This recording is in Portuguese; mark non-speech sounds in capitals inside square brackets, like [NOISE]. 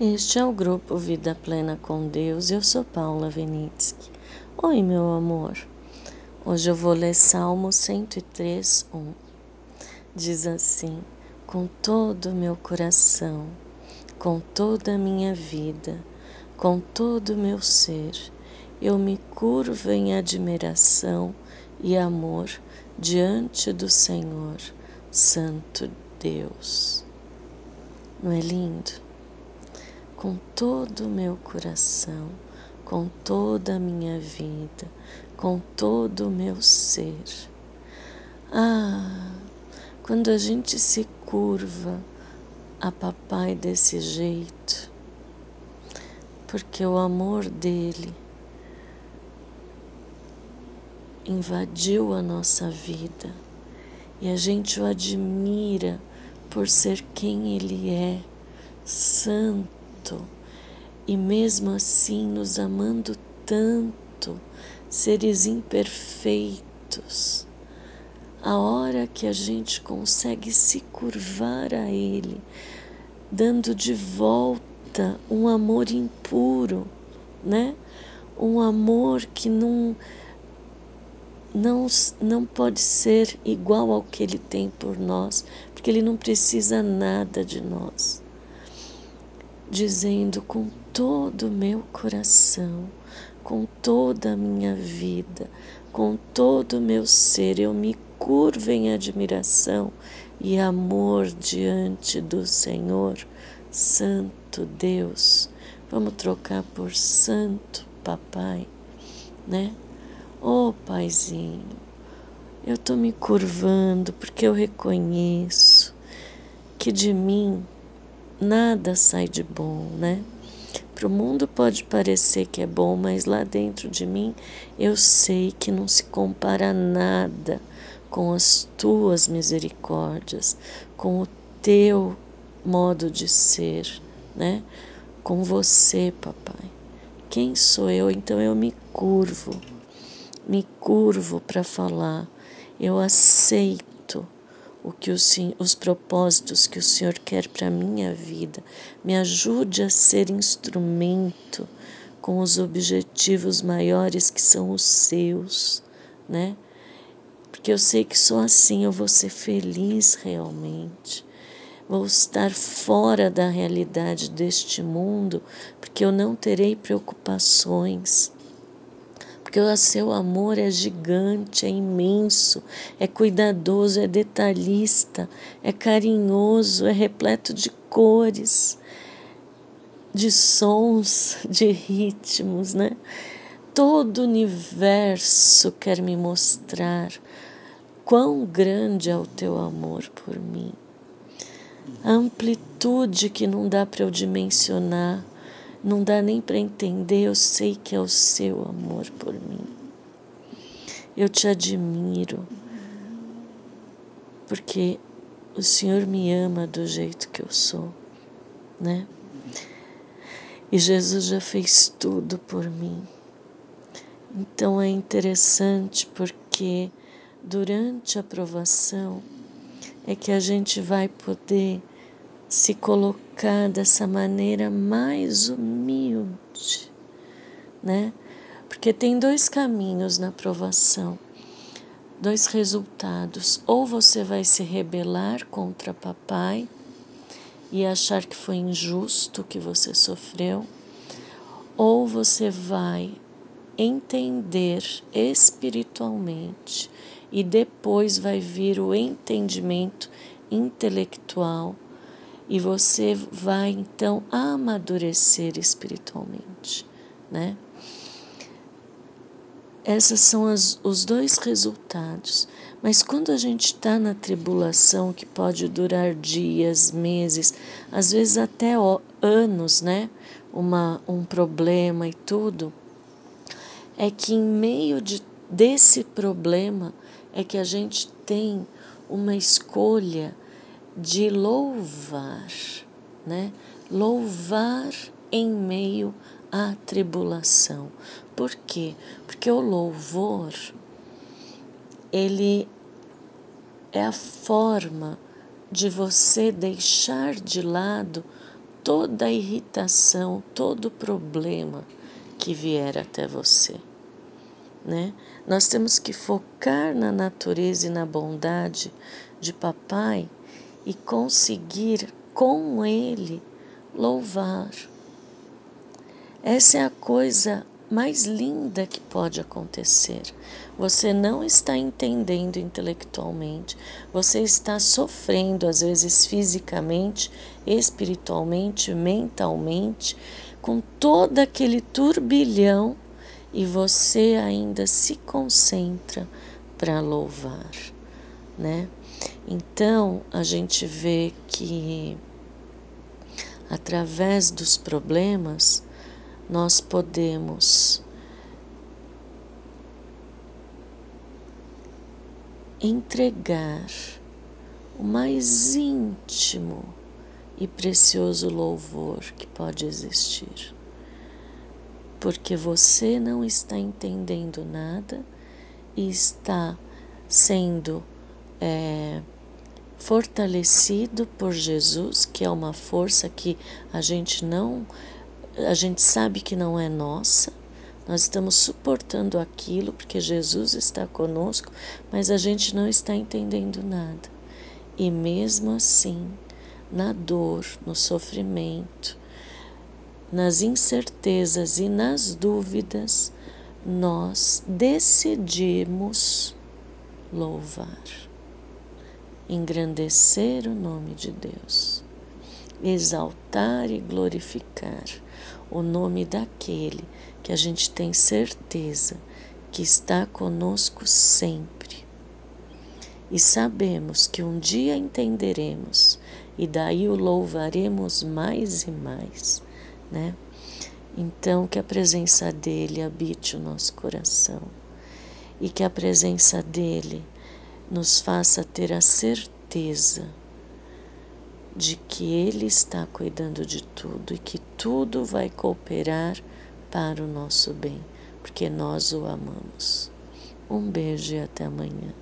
Este é o grupo Vida Plena com Deus. Eu sou Paula Venitsky. Oi, meu amor. Hoje eu vou ler Salmo 103, 1. Diz assim: Com todo o meu coração, com toda a minha vida, com todo o meu ser, eu me curvo em admiração e amor diante do Senhor, Santo Deus. Não é lindo? Com todo o meu coração, com toda a minha vida, com todo o meu ser. Ah, quando a gente se curva a papai desse jeito, porque o amor dele invadiu a nossa vida e a gente o admira por ser quem ele é, santo e mesmo assim nos amando tanto, seres imperfeitos. A hora que a gente consegue se curvar a Ele, dando de volta um amor impuro, né? Um amor que não não, não pode ser igual ao que Ele tem por nós, porque Ele não precisa nada de nós dizendo com todo o meu coração, com toda a minha vida, com todo o meu ser, eu me curvo em admiração e amor diante do Senhor, Santo Deus. Vamos trocar por Santo Papai, né? Oh, Paizinho, eu estou me curvando porque eu reconheço que de mim nada sai de bom, né? Para o mundo pode parecer que é bom, mas lá dentro de mim eu sei que não se compara nada com as tuas misericórdias, com o teu modo de ser, né? Com você, papai. Quem sou eu? Então eu me curvo, me curvo para falar. Eu aceito o que o, os propósitos que o Senhor quer para a minha vida. Me ajude a ser instrumento com os objetivos maiores que são os seus, né? Porque eu sei que só assim eu vou ser feliz realmente. Vou estar fora da realidade deste mundo, porque eu não terei preocupações porque o seu amor é gigante, é imenso, é cuidadoso, é detalhista, é carinhoso, é repleto de cores, de sons, [LAUGHS] de ritmos, né? Todo o universo quer me mostrar quão grande é o teu amor por mim. A amplitude que não dá para eu dimensionar não dá nem para entender, eu sei que é o seu amor por mim. Eu te admiro, porque o Senhor me ama do jeito que eu sou, né? E Jesus já fez tudo por mim. Então é interessante porque durante a provação é que a gente vai poder se colocar dessa maneira mais humilde, né? Porque tem dois caminhos na provação, dois resultados. Ou você vai se rebelar contra papai e achar que foi injusto o que você sofreu, ou você vai entender espiritualmente e depois vai vir o entendimento intelectual e você vai então amadurecer espiritualmente, né? Esses são as, os dois resultados. Mas quando a gente está na tribulação, que pode durar dias, meses, às vezes até anos, né? Uma, um problema e tudo, é que em meio de, desse problema é que a gente tem uma escolha de louvar, né? Louvar em meio à tribulação. Por quê? Porque o louvor ele é a forma de você deixar de lado toda a irritação, todo o problema que vier até você. Né? Nós temos que focar na natureza e na bondade de papai e conseguir com ele louvar. Essa é a coisa mais linda que pode acontecer. Você não está entendendo intelectualmente, você está sofrendo, às vezes fisicamente, espiritualmente, mentalmente, com todo aquele turbilhão e você ainda se concentra para louvar, né? Então a gente vê que através dos problemas nós podemos entregar o mais íntimo e precioso louvor que pode existir. Porque você não está entendendo nada e está sendo é, fortalecido por Jesus, que é uma força que a gente não, a gente sabe que não é nossa, nós estamos suportando aquilo porque Jesus está conosco, mas a gente não está entendendo nada. E mesmo assim, na dor, no sofrimento, nas incertezas e nas dúvidas, nós decidimos louvar, engrandecer o nome de Deus, exaltar e glorificar o nome daquele que a gente tem certeza que está conosco sempre. E sabemos que um dia entenderemos e daí o louvaremos mais e mais, né? Então, que a presença dele habite o nosso coração e que a presença dele nos faça ter a certeza de que ele está cuidando de tudo e que tudo vai cooperar para o nosso bem, porque nós o amamos. Um beijo e até amanhã.